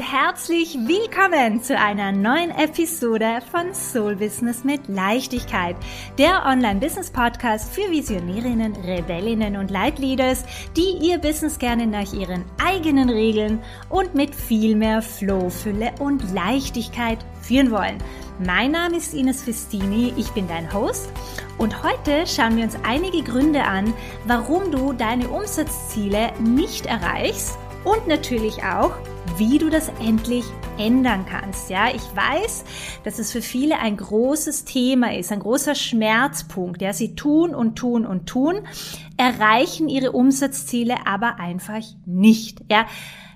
und herzlich willkommen zu einer neuen Episode von Soul Business mit Leichtigkeit, der Online-Business-Podcast für Visionärinnen, Rebellinnen und Leitleaders, die ihr Business gerne nach ihren eigenen Regeln und mit viel mehr Flow, Fülle und Leichtigkeit führen wollen. Mein Name ist Ines Festini, ich bin dein Host und heute schauen wir uns einige Gründe an, warum du deine Umsatzziele nicht erreichst und natürlich auch, wie du das endlich ändern kannst. Ja, ich weiß, dass es für viele ein großes Thema ist, ein großer Schmerzpunkt. Ja, sie tun und tun und tun, erreichen ihre Umsatzziele aber einfach nicht. Ja,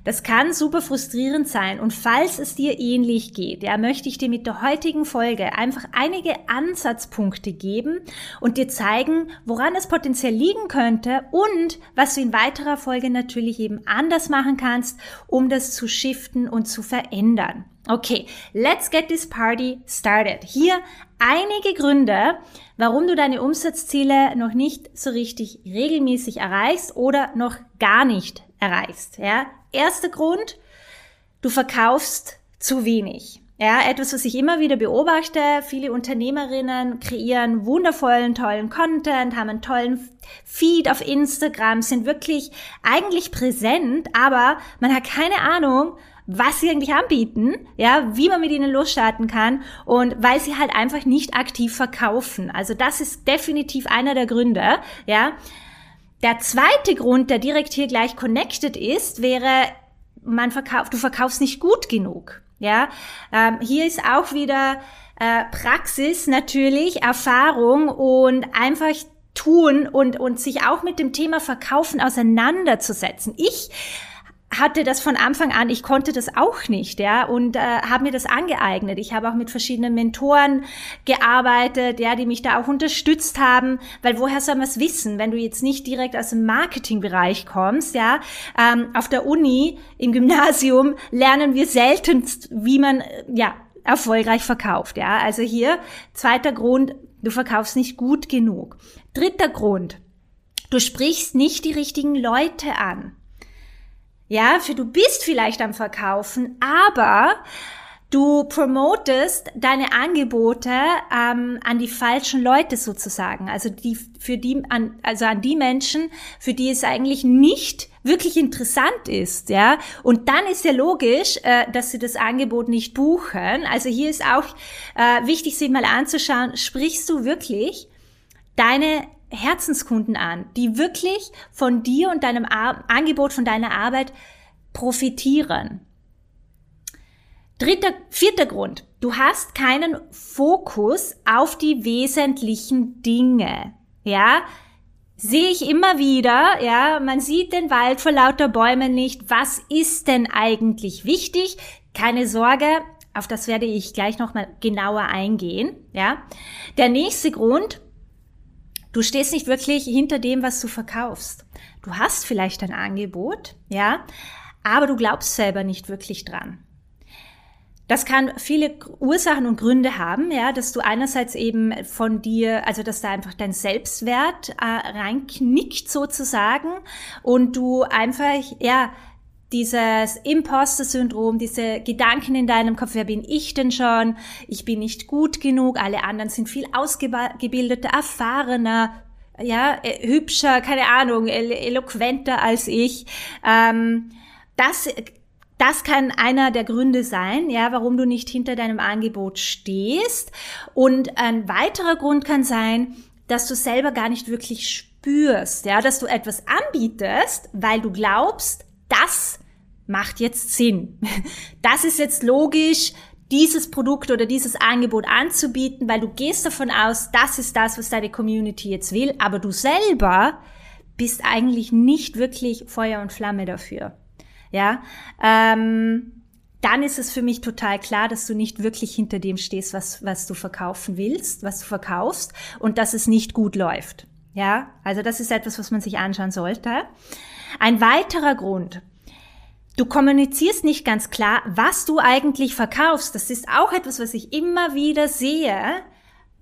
das kann super frustrierend sein und falls es dir ähnlich geht, ja, möchte ich dir mit der heutigen Folge einfach einige Ansatzpunkte geben und dir zeigen, woran es potenziell liegen könnte und was du in weiterer Folge natürlich eben anders machen kannst, um das zu shiften und zu verändern. Okay, let's get this party started. Hier einige Gründe, warum du deine Umsatzziele noch nicht so richtig regelmäßig erreichst oder noch gar nicht erreichst. Ja, erster Grund, du verkaufst zu wenig. Ja, etwas, was ich immer wieder beobachte. Viele Unternehmerinnen kreieren wundervollen, tollen Content, haben einen tollen Feed auf Instagram, sind wirklich eigentlich präsent, aber man hat keine Ahnung, was sie eigentlich anbieten, ja, wie man mit ihnen losstarten kann und weil sie halt einfach nicht aktiv verkaufen. Also das ist definitiv einer der Gründe, ja. Der zweite Grund, der direkt hier gleich connected ist, wäre, man verkauft, du verkaufst nicht gut genug. Ja, ähm, hier ist auch wieder äh, Praxis natürlich, Erfahrung und einfach tun und, und sich auch mit dem Thema Verkaufen auseinanderzusetzen. Ich hatte das von Anfang an, ich konnte das auch nicht, ja, und äh, habe mir das angeeignet. Ich habe auch mit verschiedenen Mentoren gearbeitet, ja, die mich da auch unterstützt haben, weil woher soll man es wissen, wenn du jetzt nicht direkt aus dem Marketingbereich kommst, ja? Ähm, auf der Uni, im Gymnasium lernen wir seltenst, wie man ja erfolgreich verkauft, ja. Also hier zweiter Grund, du verkaufst nicht gut genug. Dritter Grund, du sprichst nicht die richtigen Leute an. Ja, für du bist vielleicht am Verkaufen, aber du promotest deine Angebote ähm, an die falschen Leute sozusagen. Also die für die an, also an die Menschen, für die es eigentlich nicht wirklich interessant ist, ja. Und dann ist ja logisch, äh, dass sie das Angebot nicht buchen. Also hier ist auch äh, wichtig, sich mal anzuschauen, sprichst du wirklich deine Herzenskunden an, die wirklich von dir und deinem Ar Angebot, von deiner Arbeit profitieren. Dritter, vierter Grund. Du hast keinen Fokus auf die wesentlichen Dinge. Ja, sehe ich immer wieder, ja, man sieht den Wald vor lauter Bäumen nicht. Was ist denn eigentlich wichtig? Keine Sorge, auf das werde ich gleich nochmal genauer eingehen, ja. Der nächste Grund, Du stehst nicht wirklich hinter dem, was du verkaufst. Du hast vielleicht ein Angebot, ja, aber du glaubst selber nicht wirklich dran. Das kann viele Ursachen und Gründe haben, ja, dass du einerseits eben von dir, also dass da einfach dein Selbstwert äh, reinknickt sozusagen und du einfach, ja, dieses Imposter-Syndrom, diese Gedanken in deinem Kopf, wer bin ich denn schon? Ich bin nicht gut genug, alle anderen sind viel ausgebildeter, erfahrener, ja, äh, hübscher, keine Ahnung, eloquenter als ich. Ähm, das das kann einer der Gründe sein, ja, warum du nicht hinter deinem Angebot stehst. Und ein weiterer Grund kann sein, dass du selber gar nicht wirklich spürst, ja, dass du etwas anbietest, weil du glaubst, das macht jetzt Sinn. Das ist jetzt logisch, dieses Produkt oder dieses Angebot anzubieten, weil du gehst davon aus, das ist das, was deine Community jetzt will, aber du selber bist eigentlich nicht wirklich Feuer und Flamme dafür. Ja, ähm, dann ist es für mich total klar, dass du nicht wirklich hinter dem stehst, was, was du verkaufen willst, was du verkaufst und dass es nicht gut läuft. Ja, also das ist etwas, was man sich anschauen sollte. Ein weiterer Grund, Du kommunizierst nicht ganz klar, was du eigentlich verkaufst. Das ist auch etwas, was ich immer wieder sehe.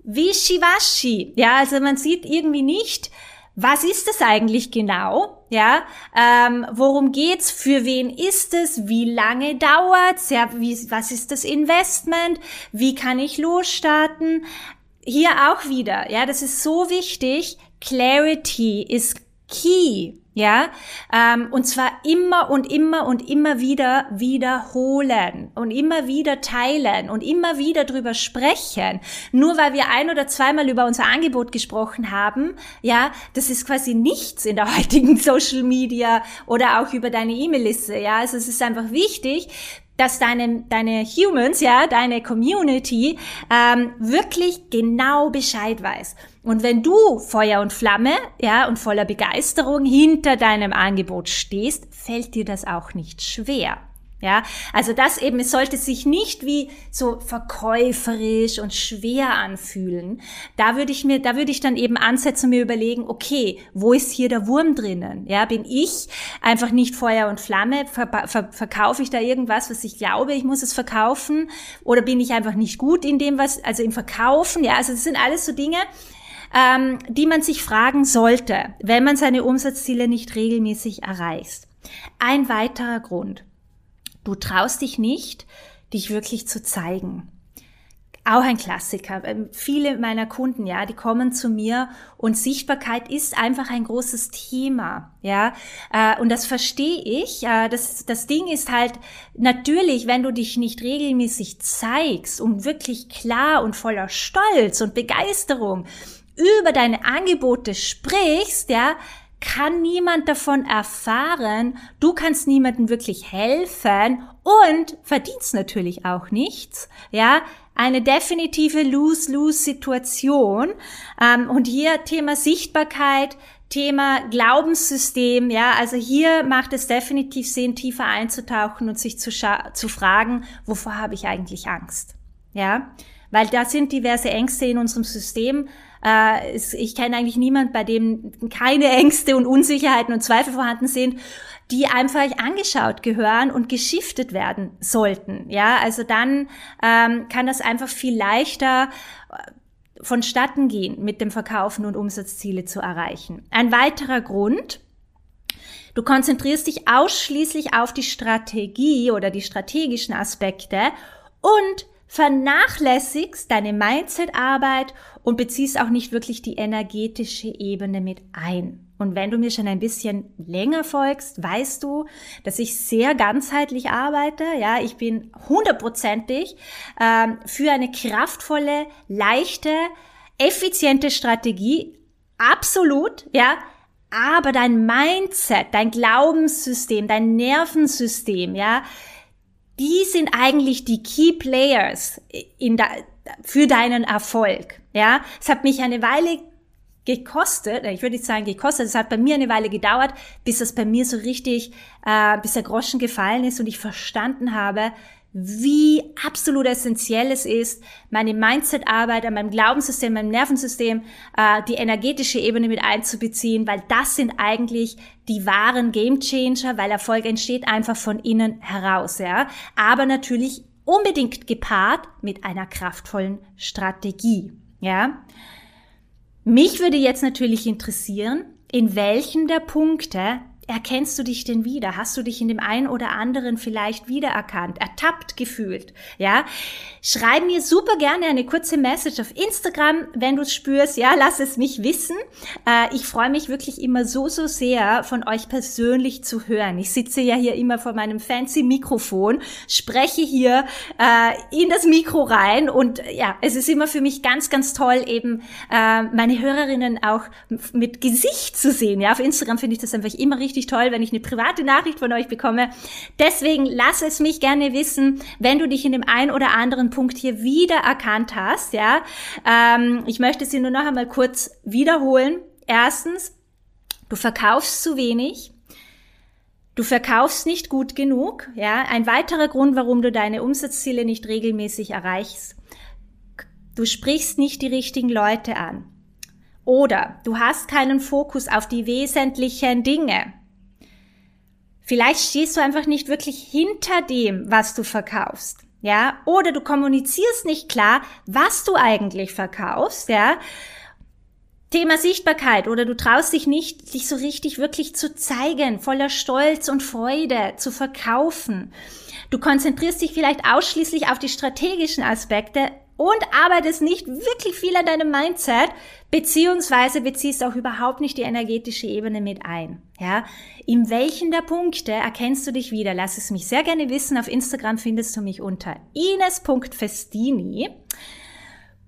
Wischiwaschi. Ja, also man sieht irgendwie nicht, was ist das eigentlich genau? Ja, ähm, worum geht's? Für wen ist es? Wie lange dauert's? Ja, wie, was ist das Investment? Wie kann ich losstarten? Hier auch wieder, ja, das ist so wichtig. Clarity ist key. Ja, ähm, und zwar immer und immer und immer wieder wiederholen und immer wieder teilen und immer wieder drüber sprechen. Nur weil wir ein oder zweimal über unser Angebot gesprochen haben, ja, das ist quasi nichts in der heutigen Social Media oder auch über deine E-Mail-Liste. Ja, also es ist einfach wichtig, dass deine, deine Humans, ja, deine Community ähm, wirklich genau Bescheid weiß. Und wenn du Feuer und Flamme, ja, und voller Begeisterung hinter deinem Angebot stehst, fällt dir das auch nicht schwer. Ja, also das eben, es sollte sich nicht wie so verkäuferisch und schwer anfühlen. Da würde ich mir, da würde ich dann eben ansetzen mir überlegen, okay, wo ist hier der Wurm drinnen? Ja, bin ich einfach nicht Feuer und Flamme? Ver ver verkaufe ich da irgendwas, was ich glaube, ich muss es verkaufen? Oder bin ich einfach nicht gut in dem, was, also im Verkaufen? Ja, also das sind alles so Dinge, ähm, die man sich fragen sollte, wenn man seine Umsatzziele nicht regelmäßig erreicht. Ein weiterer Grund. Du traust dich nicht, dich wirklich zu zeigen. Auch ein Klassiker. Ähm, viele meiner Kunden, ja, die kommen zu mir und Sichtbarkeit ist einfach ein großes Thema, ja. Äh, und das verstehe ich. Äh, das, das Ding ist halt natürlich, wenn du dich nicht regelmäßig zeigst und wirklich klar und voller Stolz und Begeisterung über deine Angebote sprichst, ja, kann niemand davon erfahren, du kannst niemandem wirklich helfen und verdienst natürlich auch nichts, ja, eine definitive Lose-Lose-Situation. Ähm, und hier Thema Sichtbarkeit, Thema Glaubenssystem, ja, also hier macht es definitiv Sinn, tiefer einzutauchen und sich zu, zu fragen, wovor habe ich eigentlich Angst, ja, weil da sind diverse Ängste in unserem System, äh, ich kenne eigentlich niemand, bei dem keine Ängste und Unsicherheiten und Zweifel vorhanden sind, die einfach angeschaut gehören und geschiftet werden sollten. Ja, also dann ähm, kann das einfach viel leichter äh, vonstatten gehen, mit dem Verkaufen und Umsatzziele zu erreichen. Ein weiterer Grund, Du konzentrierst dich ausschließlich auf die Strategie oder die strategischen Aspekte und vernachlässigst deine Mindset-Arbeit und beziehst auch nicht wirklich die energetische Ebene mit ein. Und wenn du mir schon ein bisschen länger folgst, weißt du, dass ich sehr ganzheitlich arbeite. Ja, ich bin hundertprozentig ähm, für eine kraftvolle, leichte, effiziente Strategie. Absolut, ja. Aber dein Mindset, dein Glaubenssystem, dein Nervensystem, ja, die sind eigentlich die Key Players in da, für deinen Erfolg. Ja, es hat mich eine Weile gekostet, ich würde nicht sagen gekostet, es hat bei mir eine Weile gedauert, bis das bei mir so richtig, äh, bis der Groschen gefallen ist und ich verstanden habe, wie absolut essentiell es ist, meine Mindset-Arbeit an meinem Glaubenssystem, meinem Nervensystem, äh, die energetische Ebene mit einzubeziehen, weil das sind eigentlich die wahren Gamechanger, weil Erfolg entsteht einfach von innen heraus, ja. Aber natürlich unbedingt gepaart mit einer kraftvollen Strategie, ja. Mich würde jetzt natürlich interessieren, in welchen der Punkte Erkennst du dich denn wieder? Hast du dich in dem einen oder anderen vielleicht wiedererkannt, ertappt gefühlt? Ja? Schreib mir super gerne eine kurze Message auf Instagram, wenn du es spürst. Ja, lass es mich wissen. Äh, ich freue mich wirklich immer so, so sehr, von euch persönlich zu hören. Ich sitze ja hier immer vor meinem fancy Mikrofon, spreche hier äh, in das Mikro rein und ja, es ist immer für mich ganz, ganz toll, eben äh, meine Hörerinnen auch mit Gesicht zu sehen. Ja, auf Instagram finde ich das einfach immer richtig richtig toll, wenn ich eine private Nachricht von euch bekomme. Deswegen lass es mich gerne wissen, wenn du dich in dem einen oder anderen Punkt hier wieder erkannt hast. Ja, ähm, ich möchte sie nur noch einmal kurz wiederholen. Erstens, du verkaufst zu wenig. Du verkaufst nicht gut genug, ja. Ein weiterer Grund, warum du deine Umsatzziele nicht regelmäßig erreichst. Du sprichst nicht die richtigen Leute an. Oder du hast keinen Fokus auf die wesentlichen Dinge. Vielleicht stehst du einfach nicht wirklich hinter dem, was du verkaufst. Ja, oder du kommunizierst nicht klar, was du eigentlich verkaufst, ja. Thema Sichtbarkeit oder du traust dich nicht, dich so richtig wirklich zu zeigen, voller Stolz und Freude zu verkaufen. Du konzentrierst dich vielleicht ausschließlich auf die strategischen Aspekte und arbeitest nicht wirklich viel an deinem Mindset, beziehungsweise beziehst auch überhaupt nicht die energetische Ebene mit ein. Ja, in welchen der Punkte erkennst du dich wieder? Lass es mich sehr gerne wissen. Auf Instagram findest du mich unter ines.festini.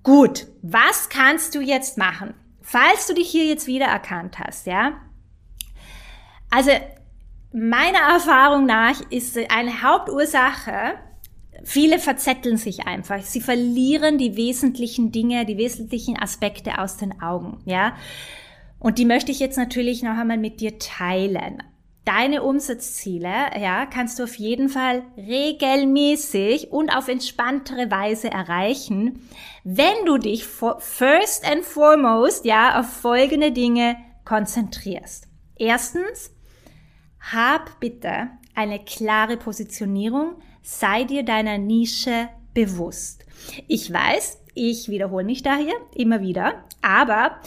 Gut, was kannst du jetzt machen? Falls du dich hier jetzt wieder erkannt hast, ja? Also, meiner Erfahrung nach ist eine Hauptursache, viele verzetteln sich einfach. Sie verlieren die wesentlichen Dinge, die wesentlichen Aspekte aus den Augen, ja? Und die möchte ich jetzt natürlich noch einmal mit dir teilen. Deine Umsatzziele, ja, kannst du auf jeden Fall regelmäßig und auf entspanntere Weise erreichen, wenn du dich first and foremost, ja, auf folgende Dinge konzentrierst. Erstens, hab bitte eine klare Positionierung, sei dir deiner Nische bewusst. Ich weiß, ich wiederhole mich da hier immer wieder, aber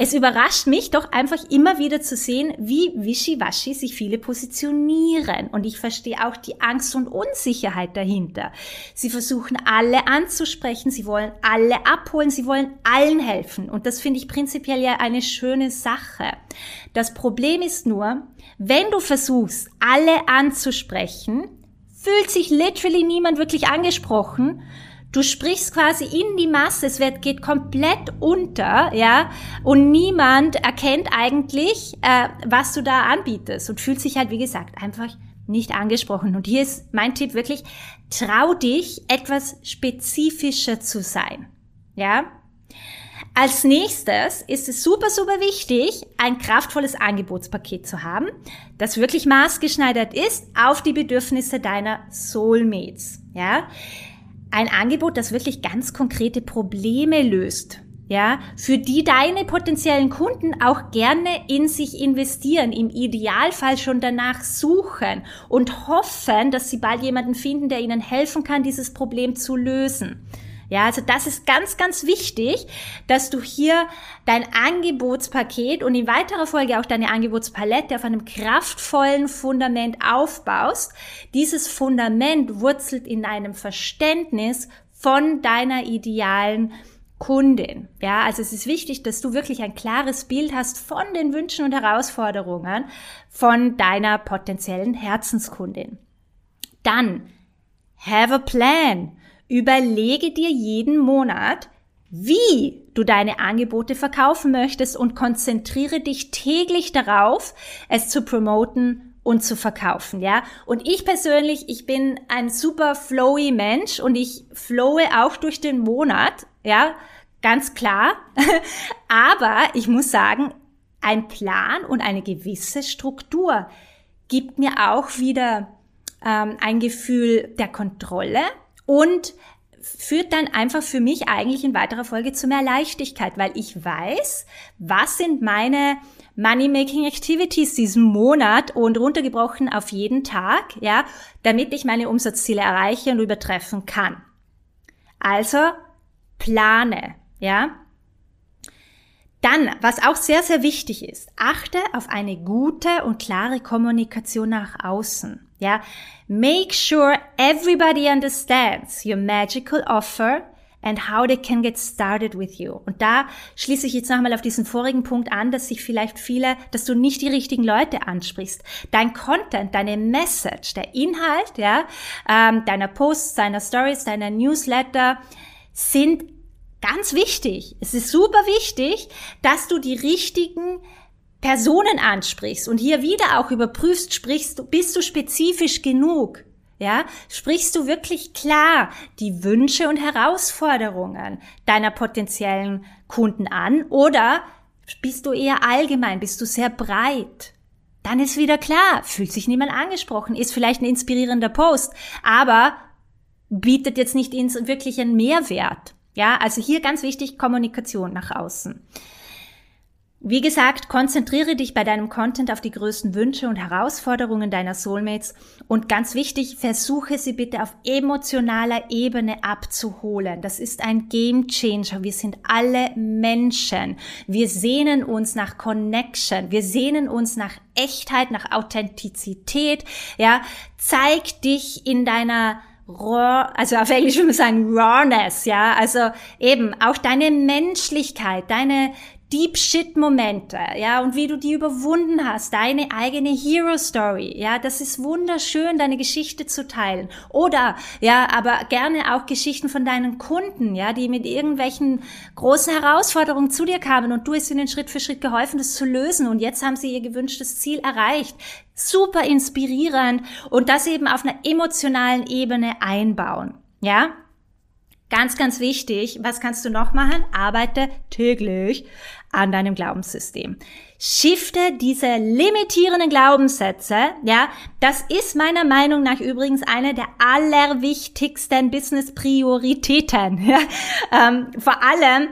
es überrascht mich doch einfach immer wieder zu sehen, wie wischiwaschi sich viele positionieren. Und ich verstehe auch die Angst und Unsicherheit dahinter. Sie versuchen alle anzusprechen, sie wollen alle abholen, sie wollen allen helfen. Und das finde ich prinzipiell ja eine schöne Sache. Das Problem ist nur, wenn du versuchst, alle anzusprechen, fühlt sich literally niemand wirklich angesprochen Du sprichst quasi in die Masse, es wird, geht komplett unter, ja, und niemand erkennt eigentlich, äh, was du da anbietest und fühlt sich halt, wie gesagt, einfach nicht angesprochen. Und hier ist mein Tipp wirklich, trau dich, etwas spezifischer zu sein, ja. Als nächstes ist es super, super wichtig, ein kraftvolles Angebotspaket zu haben, das wirklich maßgeschneidert ist auf die Bedürfnisse deiner Soulmates. Ja, ein Angebot, das wirklich ganz konkrete Probleme löst. Ja, für die deine potenziellen Kunden auch gerne in sich investieren, im Idealfall schon danach suchen und hoffen, dass sie bald jemanden finden, der ihnen helfen kann, dieses Problem zu lösen. Ja, also das ist ganz, ganz wichtig, dass du hier dein Angebotspaket und in weiterer Folge auch deine Angebotspalette auf einem kraftvollen Fundament aufbaust. Dieses Fundament wurzelt in einem Verständnis von deiner idealen Kundin. Ja, also es ist wichtig, dass du wirklich ein klares Bild hast von den Wünschen und Herausforderungen von deiner potenziellen Herzenskundin. Dann have a plan. Überlege dir jeden Monat, wie du deine Angebote verkaufen möchtest und konzentriere dich täglich darauf, es zu promoten und zu verkaufen, ja. Und ich persönlich, ich bin ein super flowy Mensch und ich flowe auch durch den Monat, ja, ganz klar. Aber ich muss sagen, ein Plan und eine gewisse Struktur gibt mir auch wieder ähm, ein Gefühl der Kontrolle und führt dann einfach für mich eigentlich in weiterer Folge zu mehr Leichtigkeit, weil ich weiß, was sind meine Money-Making Activities diesen Monat und runtergebrochen auf jeden Tag, ja, damit ich meine Umsatzziele erreiche und übertreffen kann. Also plane, ja. Dann, was auch sehr, sehr wichtig ist, achte auf eine gute und klare Kommunikation nach außen. Ja, make sure everybody understands your magical offer and how they can get started with you. Und da schließe ich jetzt nochmal auf diesen vorigen Punkt an, dass sich vielleicht viele, dass du nicht die richtigen Leute ansprichst. Dein Content, deine Message, der Inhalt, ja, ähm, deiner Posts, deiner Stories, deiner Newsletter sind ganz wichtig. Es ist super wichtig, dass du die richtigen Personen ansprichst und hier wieder auch überprüfst, sprichst du, bist du spezifisch genug? Ja, sprichst du wirklich klar die Wünsche und Herausforderungen deiner potenziellen Kunden an oder bist du eher allgemein, bist du sehr breit? Dann ist wieder klar, fühlt sich niemand angesprochen, ist vielleicht ein inspirierender Post, aber bietet jetzt nicht wirklich einen Mehrwert. Ja, also hier ganz wichtig Kommunikation nach außen. Wie gesagt, konzentriere dich bei deinem Content auf die größten Wünsche und Herausforderungen deiner Soulmates und ganz wichtig, versuche sie bitte auf emotionaler Ebene abzuholen. Das ist ein Game Changer. Wir sind alle Menschen. Wir sehnen uns nach Connection. Wir sehnen uns nach Echtheit, nach Authentizität. Ja, zeig dich in deiner raw, also auf Englisch würde man sagen rawness, ja, also eben auch deine Menschlichkeit, deine, Deep Shit Momente, ja, und wie du die überwunden hast, deine eigene Hero Story, ja, das ist wunderschön, deine Geschichte zu teilen. Oder, ja, aber gerne auch Geschichten von deinen Kunden, ja, die mit irgendwelchen großen Herausforderungen zu dir kamen und du hast ihnen Schritt für Schritt geholfen, das zu lösen und jetzt haben sie ihr gewünschtes Ziel erreicht. Super inspirierend und das eben auf einer emotionalen Ebene einbauen, ja. Ganz, ganz wichtig, was kannst du noch machen? Arbeite täglich an deinem Glaubenssystem. Shifte diese limitierenden Glaubenssätze, ja, das ist meiner Meinung nach übrigens eine der allerwichtigsten Business-Prioritäten. Ja? Ähm, vor allem,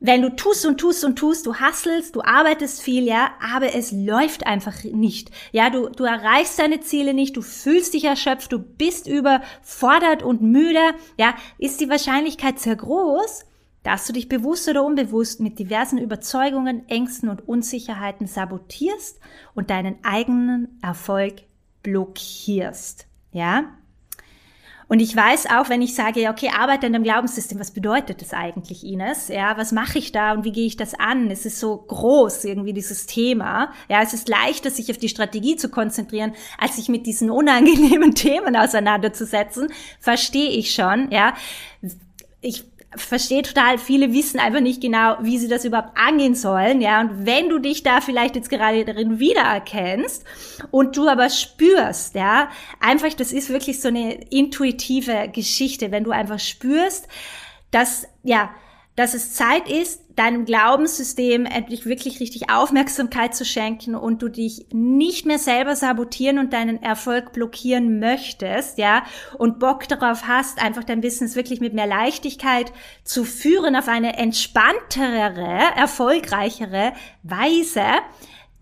wenn du tust und tust und tust, du hasselst, du arbeitest viel, ja, aber es läuft einfach nicht. Ja, du, du erreichst deine Ziele nicht, du fühlst dich erschöpft, du bist überfordert und müde, ja, ist die Wahrscheinlichkeit sehr groß, dass du dich bewusst oder unbewusst mit diversen Überzeugungen, Ängsten und Unsicherheiten sabotierst und deinen eigenen Erfolg blockierst. Ja? Und ich weiß auch, wenn ich sage, okay, arbeite an dem Glaubenssystem, was bedeutet das eigentlich, Ines? Ja, was mache ich da und wie gehe ich das an? Es ist so groß irgendwie dieses Thema. Ja, es ist leichter, sich auf die Strategie zu konzentrieren, als sich mit diesen unangenehmen Themen auseinanderzusetzen. Verstehe ich schon, ja. Ich verstehe total, viele wissen einfach nicht genau, wie sie das überhaupt angehen sollen, ja, und wenn du dich da vielleicht jetzt gerade darin wiedererkennst und du aber spürst, ja, einfach, das ist wirklich so eine intuitive Geschichte, wenn du einfach spürst, dass, ja, dass es Zeit ist, deinem Glaubenssystem endlich wirklich richtig Aufmerksamkeit zu schenken und du dich nicht mehr selber sabotieren und deinen Erfolg blockieren möchtest, ja, und Bock darauf hast, einfach dein Business wirklich mit mehr Leichtigkeit zu führen auf eine entspanntere, erfolgreichere Weise,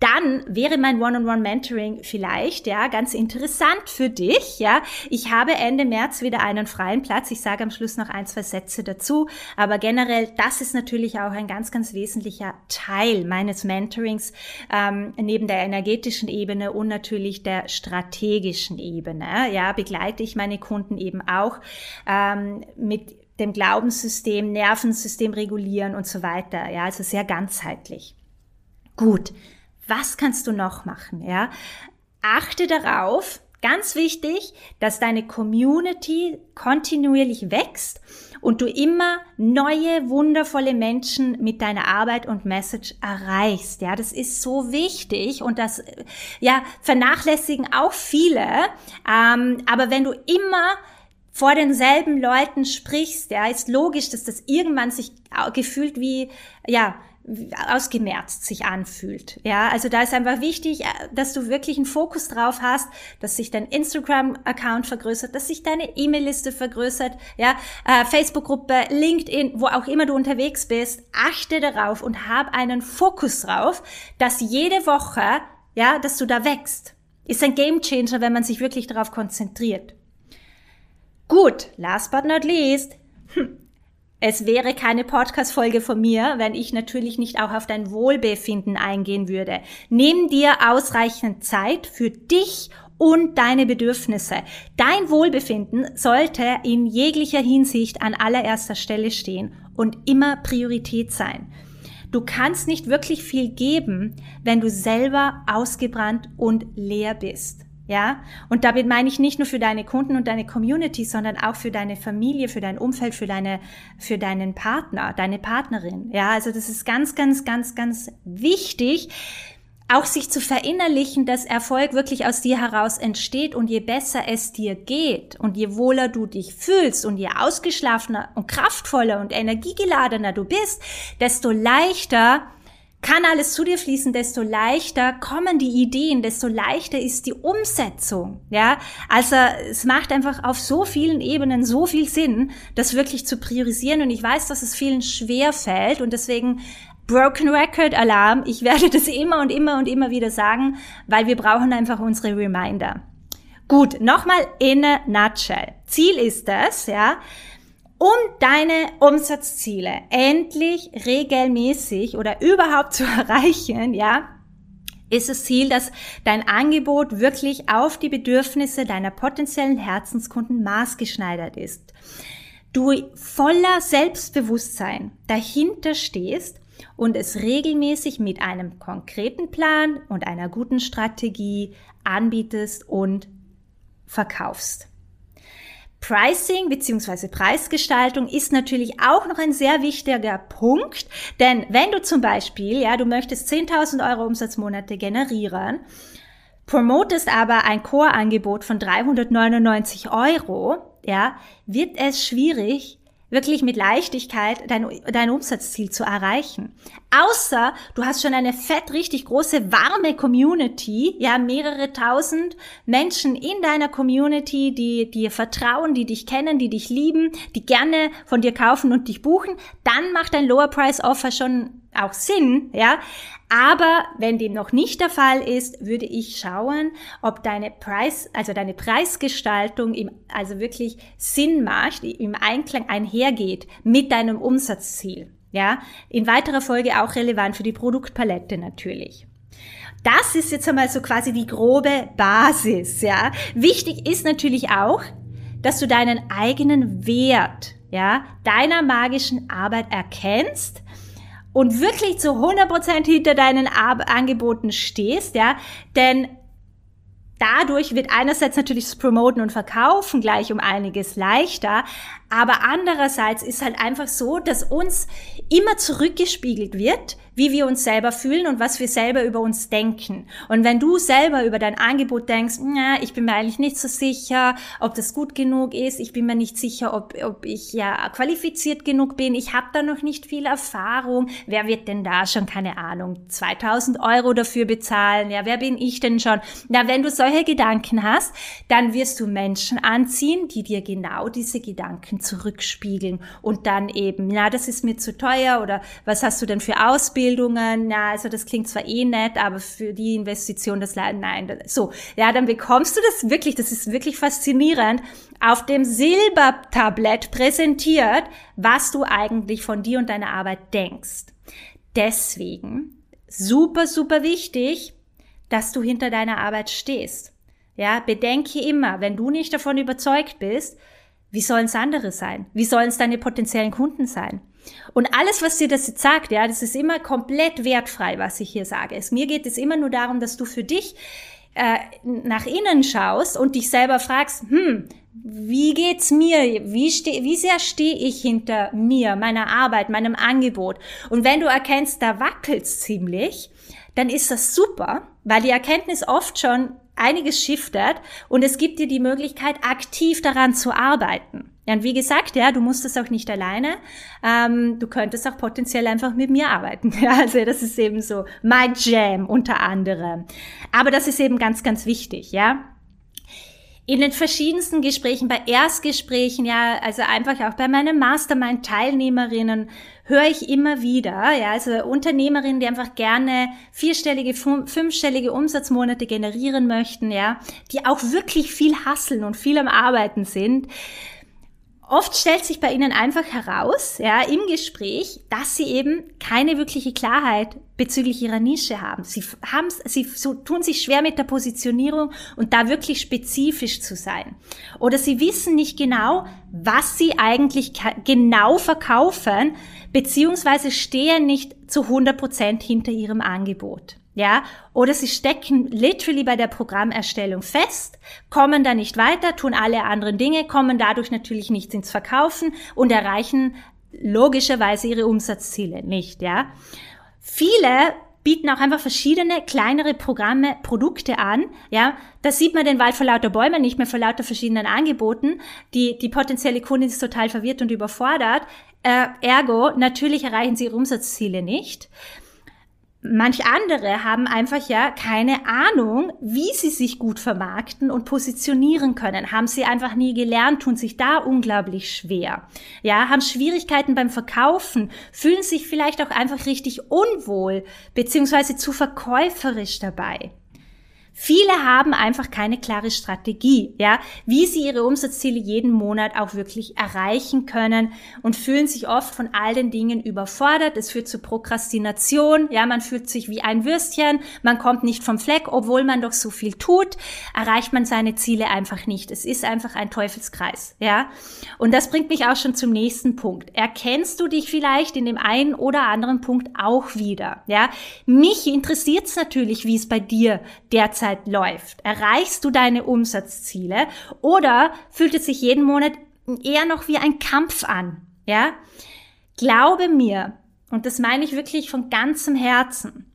dann wäre mein One-on-One-Mentoring vielleicht, ja, ganz interessant für dich, ja. Ich habe Ende März wieder einen freien Platz. Ich sage am Schluss noch ein, zwei Sätze dazu. Aber generell, das ist natürlich auch ein ganz, ganz wesentlicher Teil meines Mentorings, ähm, neben der energetischen Ebene und natürlich der strategischen Ebene. Ja, begleite ich meine Kunden eben auch ähm, mit dem Glaubenssystem, Nervensystem regulieren und so weiter. Ja, also sehr ganzheitlich. Gut. Was kannst du noch machen? Ja, achte darauf, ganz wichtig, dass deine Community kontinuierlich wächst und du immer neue, wundervolle Menschen mit deiner Arbeit und Message erreichst. Ja, das ist so wichtig und das, ja, vernachlässigen auch viele. Ähm, aber wenn du immer vor denselben Leuten sprichst, ja, ist logisch, dass das irgendwann sich gefühlt wie, ja, ausgemerzt sich anfühlt. Ja, also da ist einfach wichtig, äh, dass du wirklich einen Fokus drauf hast, dass sich dein Instagram-Account vergrößert, dass sich deine E-Mail-Liste vergrößert, ja, äh, Facebook-Gruppe, LinkedIn, wo auch immer du unterwegs bist, achte darauf und hab einen Fokus drauf, dass jede Woche, ja, dass du da wächst. Ist ein Gamechanger, wenn man sich wirklich darauf konzentriert. Gut, last but not least, hm, es wäre keine Podcast-Folge von mir, wenn ich natürlich nicht auch auf dein Wohlbefinden eingehen würde. Nimm dir ausreichend Zeit für dich und deine Bedürfnisse. Dein Wohlbefinden sollte in jeglicher Hinsicht an allererster Stelle stehen und immer Priorität sein. Du kannst nicht wirklich viel geben, wenn du selber ausgebrannt und leer bist. Ja, und damit meine ich nicht nur für deine Kunden und deine Community, sondern auch für deine Familie, für dein Umfeld, für deine, für deinen Partner, deine Partnerin. Ja, also das ist ganz, ganz, ganz, ganz wichtig, auch sich zu verinnerlichen, dass Erfolg wirklich aus dir heraus entsteht. Und je besser es dir geht und je wohler du dich fühlst und je ausgeschlafener und kraftvoller und energiegeladener du bist, desto leichter kann alles zu dir fließen, desto leichter kommen die Ideen, desto leichter ist die Umsetzung. Ja, also es macht einfach auf so vielen Ebenen so viel Sinn, das wirklich zu priorisieren. Und ich weiß, dass es vielen schwer fällt und deswegen Broken Record Alarm. Ich werde das immer und immer und immer wieder sagen, weil wir brauchen einfach unsere Reminder. Gut, nochmal in a nutshell. Ziel ist das, ja, um deine Umsatzziele endlich regelmäßig oder überhaupt zu erreichen, ja, ist das Ziel, dass dein Angebot wirklich auf die Bedürfnisse deiner potenziellen Herzenskunden maßgeschneidert ist. Du voller Selbstbewusstsein dahinter stehst und es regelmäßig mit einem konkreten Plan und einer guten Strategie anbietest und verkaufst. Pricing bzw. Preisgestaltung ist natürlich auch noch ein sehr wichtiger Punkt, denn wenn du zum Beispiel, ja, du möchtest 10.000 Euro Umsatzmonate generieren, promotest aber ein Core-Angebot von 399 Euro, ja, wird es schwierig, wirklich mit Leichtigkeit dein, dein Umsatzziel zu erreichen. Außer du hast schon eine fett richtig große warme Community, ja, mehrere tausend Menschen in deiner Community, die dir vertrauen, die dich kennen, die dich lieben, die gerne von dir kaufen und dich buchen, dann macht ein Lower Price Offer schon auch Sinn, ja. Aber wenn dem noch nicht der Fall ist, würde ich schauen, ob deine Preis, also deine Preisgestaltung im, also wirklich Sinn macht, im Einklang einhergeht mit deinem Umsatzziel. Ja, in weiterer Folge auch relevant für die Produktpalette natürlich. Das ist jetzt einmal so quasi die grobe Basis, ja. Wichtig ist natürlich auch, dass du deinen eigenen Wert, ja, deiner magischen Arbeit erkennst und wirklich zu 100% hinter deinen Angeboten stehst, ja, denn dadurch wird einerseits natürlich das Promoten und Verkaufen gleich um einiges leichter, aber andererseits ist halt einfach so, dass uns immer zurückgespiegelt wird, wie wir uns selber fühlen und was wir selber über uns denken. Und wenn du selber über dein Angebot denkst, ich bin mir eigentlich nicht so sicher, ob das gut genug ist, ich bin mir nicht sicher, ob, ob ich ja qualifiziert genug bin, ich habe da noch nicht viel Erfahrung, wer wird denn da schon, keine Ahnung, 2000 Euro dafür bezahlen, ja, wer bin ich denn schon? Na, wenn du solche Gedanken hast, dann wirst du Menschen anziehen, die dir genau diese Gedanken zurückspiegeln und dann eben, na, das ist mir zu teuer oder was hast du denn für Ausbildung? Ausbildungen, ja, also das klingt zwar eh nett, aber für die Investition, das nein, so, ja, dann bekommst du das wirklich, das ist wirklich faszinierend, auf dem Silbertablett präsentiert, was du eigentlich von dir und deiner Arbeit denkst. Deswegen, super, super wichtig, dass du hinter deiner Arbeit stehst. Ja, bedenke immer, wenn du nicht davon überzeugt bist, wie sollen es andere sein? Wie sollen es deine potenziellen Kunden sein? Und alles, was dir das jetzt sagt, ja, das ist immer komplett wertfrei, was ich hier sage. Es, mir geht es immer nur darum, dass du für dich äh, nach innen schaust und dich selber fragst, hm, wie geht's mir? Wie, steh, wie sehr stehe ich hinter mir, meiner Arbeit, meinem Angebot? Und wenn du erkennst, da wackelt's ziemlich, dann ist das super, weil die Erkenntnis oft schon einiges shiftet und es gibt dir die Möglichkeit, aktiv daran zu arbeiten. Und wie gesagt, ja, du musst es auch nicht alleine. Ähm, du könntest auch potenziell einfach mit mir arbeiten. Ja, also das ist eben so my Jam unter anderem. Aber das ist eben ganz, ganz wichtig, ja in den verschiedensten Gesprächen, bei Erstgesprächen, ja, also einfach auch bei meinen Mastermind-Teilnehmerinnen höre ich immer wieder, ja, also Unternehmerinnen, die einfach gerne vierstellige, fünfstellige Umsatzmonate generieren möchten, ja, die auch wirklich viel hasseln und viel am Arbeiten sind Oft stellt sich bei ihnen einfach heraus, ja, im Gespräch, dass sie eben keine wirkliche Klarheit bezüglich ihrer Nische haben. Sie haben, sie so, tun sich schwer mit der Positionierung und da wirklich spezifisch zu sein. Oder sie wissen nicht genau, was sie eigentlich genau verkaufen, beziehungsweise stehen nicht zu 100 Prozent hinter ihrem Angebot. Ja, oder sie stecken literally bei der Programmerstellung fest, kommen da nicht weiter, tun alle anderen Dinge, kommen dadurch natürlich nicht ins Verkaufen und erreichen logischerweise ihre Umsatzziele nicht, ja. Viele bieten auch einfach verschiedene kleinere Programme, Produkte an. Ja, da sieht man den Wald vor lauter Bäumen nicht mehr vor lauter verschiedenen Angeboten. Die, die potenzielle Kundin ist total verwirrt und überfordert. Äh, ergo, natürlich erreichen sie ihre Umsatzziele nicht. Manch andere haben einfach ja keine Ahnung, wie sie sich gut vermarkten und positionieren können. Haben sie einfach nie gelernt, tun sich da unglaublich schwer. Ja, haben Schwierigkeiten beim Verkaufen, fühlen sich vielleicht auch einfach richtig unwohl, beziehungsweise zu verkäuferisch dabei. Viele haben einfach keine klare Strategie, ja, wie sie ihre Umsatzziele jeden Monat auch wirklich erreichen können und fühlen sich oft von all den Dingen überfordert. Es führt zu Prokrastination, ja, man fühlt sich wie ein Würstchen, man kommt nicht vom Fleck, obwohl man doch so viel tut, erreicht man seine Ziele einfach nicht. Es ist einfach ein Teufelskreis, ja. Und das bringt mich auch schon zum nächsten Punkt. Erkennst du dich vielleicht in dem einen oder anderen Punkt auch wieder, ja? Mich interessiert es natürlich, wie es bei dir derzeit Zeit läuft? Erreichst du deine Umsatzziele oder fühlt es sich jeden Monat eher noch wie ein Kampf an? Ja? Glaube mir, und das meine ich wirklich von ganzem Herzen,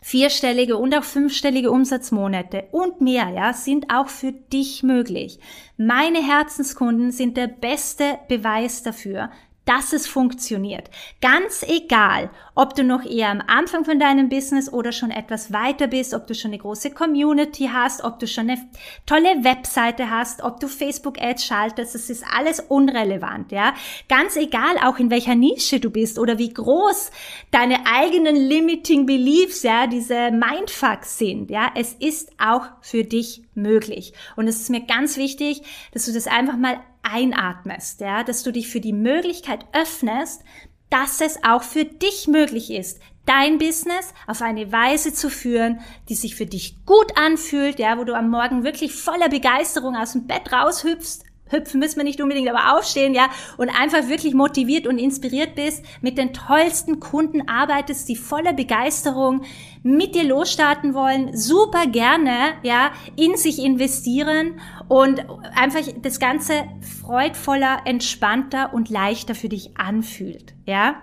vierstellige und auch fünfstellige Umsatzmonate und mehr, ja, sind auch für dich möglich. Meine Herzenskunden sind der beste Beweis dafür, dass es funktioniert. Ganz egal, ob du noch eher am Anfang von deinem Business oder schon etwas weiter bist, ob du schon eine große Community hast, ob du schon eine tolle Webseite hast, ob du Facebook Ads schaltest, das ist alles unrelevant, ja. Ganz egal, auch in welcher Nische du bist oder wie groß deine eigenen limiting beliefs, ja, diese Mindfucks sind, ja. Es ist auch für dich möglich. Und es ist mir ganz wichtig, dass du das einfach mal einatmest, ja, dass du dich für die Möglichkeit öffnest, dass es auch für dich möglich ist, dein Business auf eine Weise zu führen, die sich für dich gut anfühlt, ja, wo du am Morgen wirklich voller Begeisterung aus dem Bett raushüpfst, hüpfen müssen wir nicht unbedingt, aber aufstehen, ja, und einfach wirklich motiviert und inspiriert bist, mit den tollsten Kunden arbeitest, die voller Begeisterung mit dir losstarten wollen, super gerne, ja, in sich investieren und einfach das Ganze freudvoller, entspannter und leichter für dich anfühlt, ja.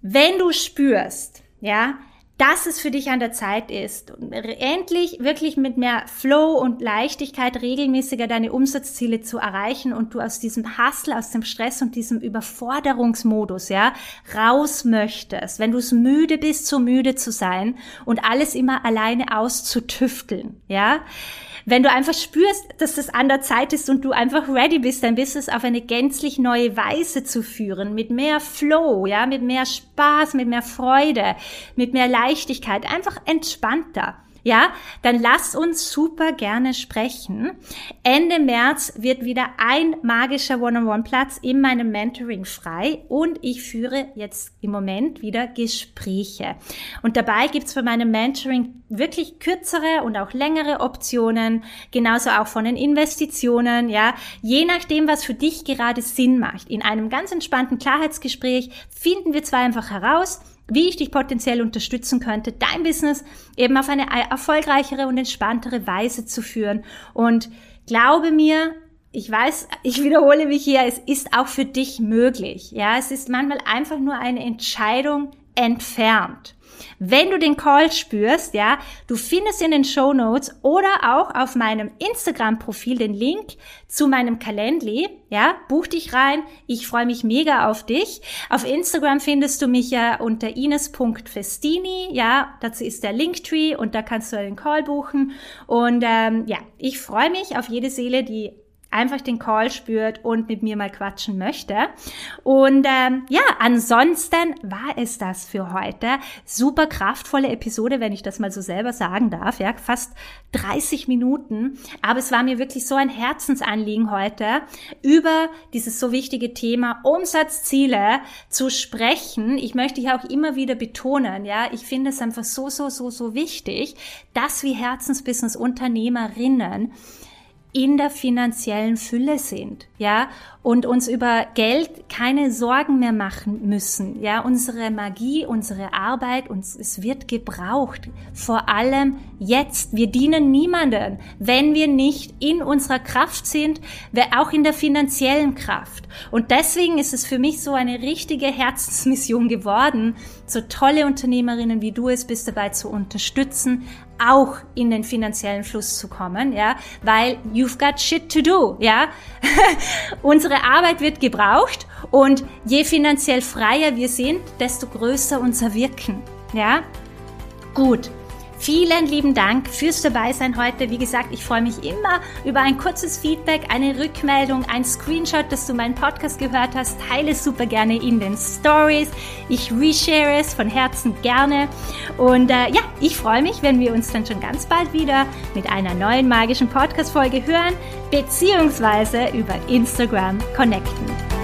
Wenn du spürst, ja, dass es für dich an der Zeit ist, endlich wirklich mit mehr Flow und Leichtigkeit regelmäßiger deine Umsatzziele zu erreichen und du aus diesem Hustle, aus dem Stress und diesem Überforderungsmodus, ja, raus möchtest, wenn du es müde bist, so müde zu sein und alles immer alleine auszutüfteln, ja, wenn du einfach spürst, dass das an der Zeit ist und du einfach ready bist, dein Business auf eine gänzlich neue Weise zu führen, mit mehr Flow, ja, mit mehr Spaß, mit mehr Freude, mit mehr Leichtigkeit, einfach entspannter ja, dann lass uns super gerne sprechen. Ende März wird wieder ein magischer One-on-One-Platz in meinem Mentoring frei und ich führe jetzt im Moment wieder Gespräche. Und dabei gibt's für meinem Mentoring wirklich kürzere und auch längere Optionen, genauso auch von den Investitionen, ja, je nachdem, was für dich gerade Sinn macht. In einem ganz entspannten Klarheitsgespräch finden wir zwar einfach heraus, wie ich dich potenziell unterstützen könnte, dein Business eben auf eine erfolgreichere und entspanntere Weise zu führen. Und glaube mir, ich weiß, ich wiederhole mich hier, es ist auch für dich möglich. Ja, es ist manchmal einfach nur eine Entscheidung entfernt. Wenn du den Call spürst, ja, du findest in den Show Notes oder auch auf meinem Instagram-Profil den Link zu meinem Calendly, ja, buch dich rein. Ich freue mich mega auf dich. Auf Instagram findest du mich ja unter ines.festini, ja, dazu ist der Linktree und da kannst du den Call buchen. Und ähm, ja, ich freue mich auf jede Seele, die einfach den Call spürt und mit mir mal quatschen möchte. Und ähm, ja, ansonsten war es das für heute. Super kraftvolle Episode, wenn ich das mal so selber sagen darf. Ja, fast 30 Minuten. Aber es war mir wirklich so ein Herzensanliegen heute, über dieses so wichtige Thema Umsatzziele zu sprechen. Ich möchte hier auch immer wieder betonen, ja, ich finde es einfach so, so, so, so wichtig, dass wir Herzensbusiness-Unternehmerinnen in der finanziellen Fülle sind, ja, und uns über Geld keine Sorgen mehr machen müssen, ja, unsere Magie, unsere Arbeit, uns, es wird gebraucht, vor allem jetzt. Wir dienen niemanden, wenn wir nicht in unserer Kraft sind, auch in der finanziellen Kraft. Und deswegen ist es für mich so eine richtige Herzensmission geworden, so tolle Unternehmerinnen wie du es bist dabei zu unterstützen, auch in den finanziellen Fluss zu kommen, ja, weil you've got shit to do, ja. Unsere Arbeit wird gebraucht und je finanziell freier wir sind, desto größer unser Wirken. Ja? Gut. Vielen lieben Dank fürs Dabeisein heute. Wie gesagt, ich freue mich immer über ein kurzes Feedback, eine Rückmeldung, ein Screenshot, dass du meinen Podcast gehört hast. Teile es super gerne in den Stories. Ich reshare es von Herzen gerne. Und äh, ja, ich freue mich, wenn wir uns dann schon ganz bald wieder mit einer neuen magischen Podcast-Folge hören, beziehungsweise über Instagram connecten.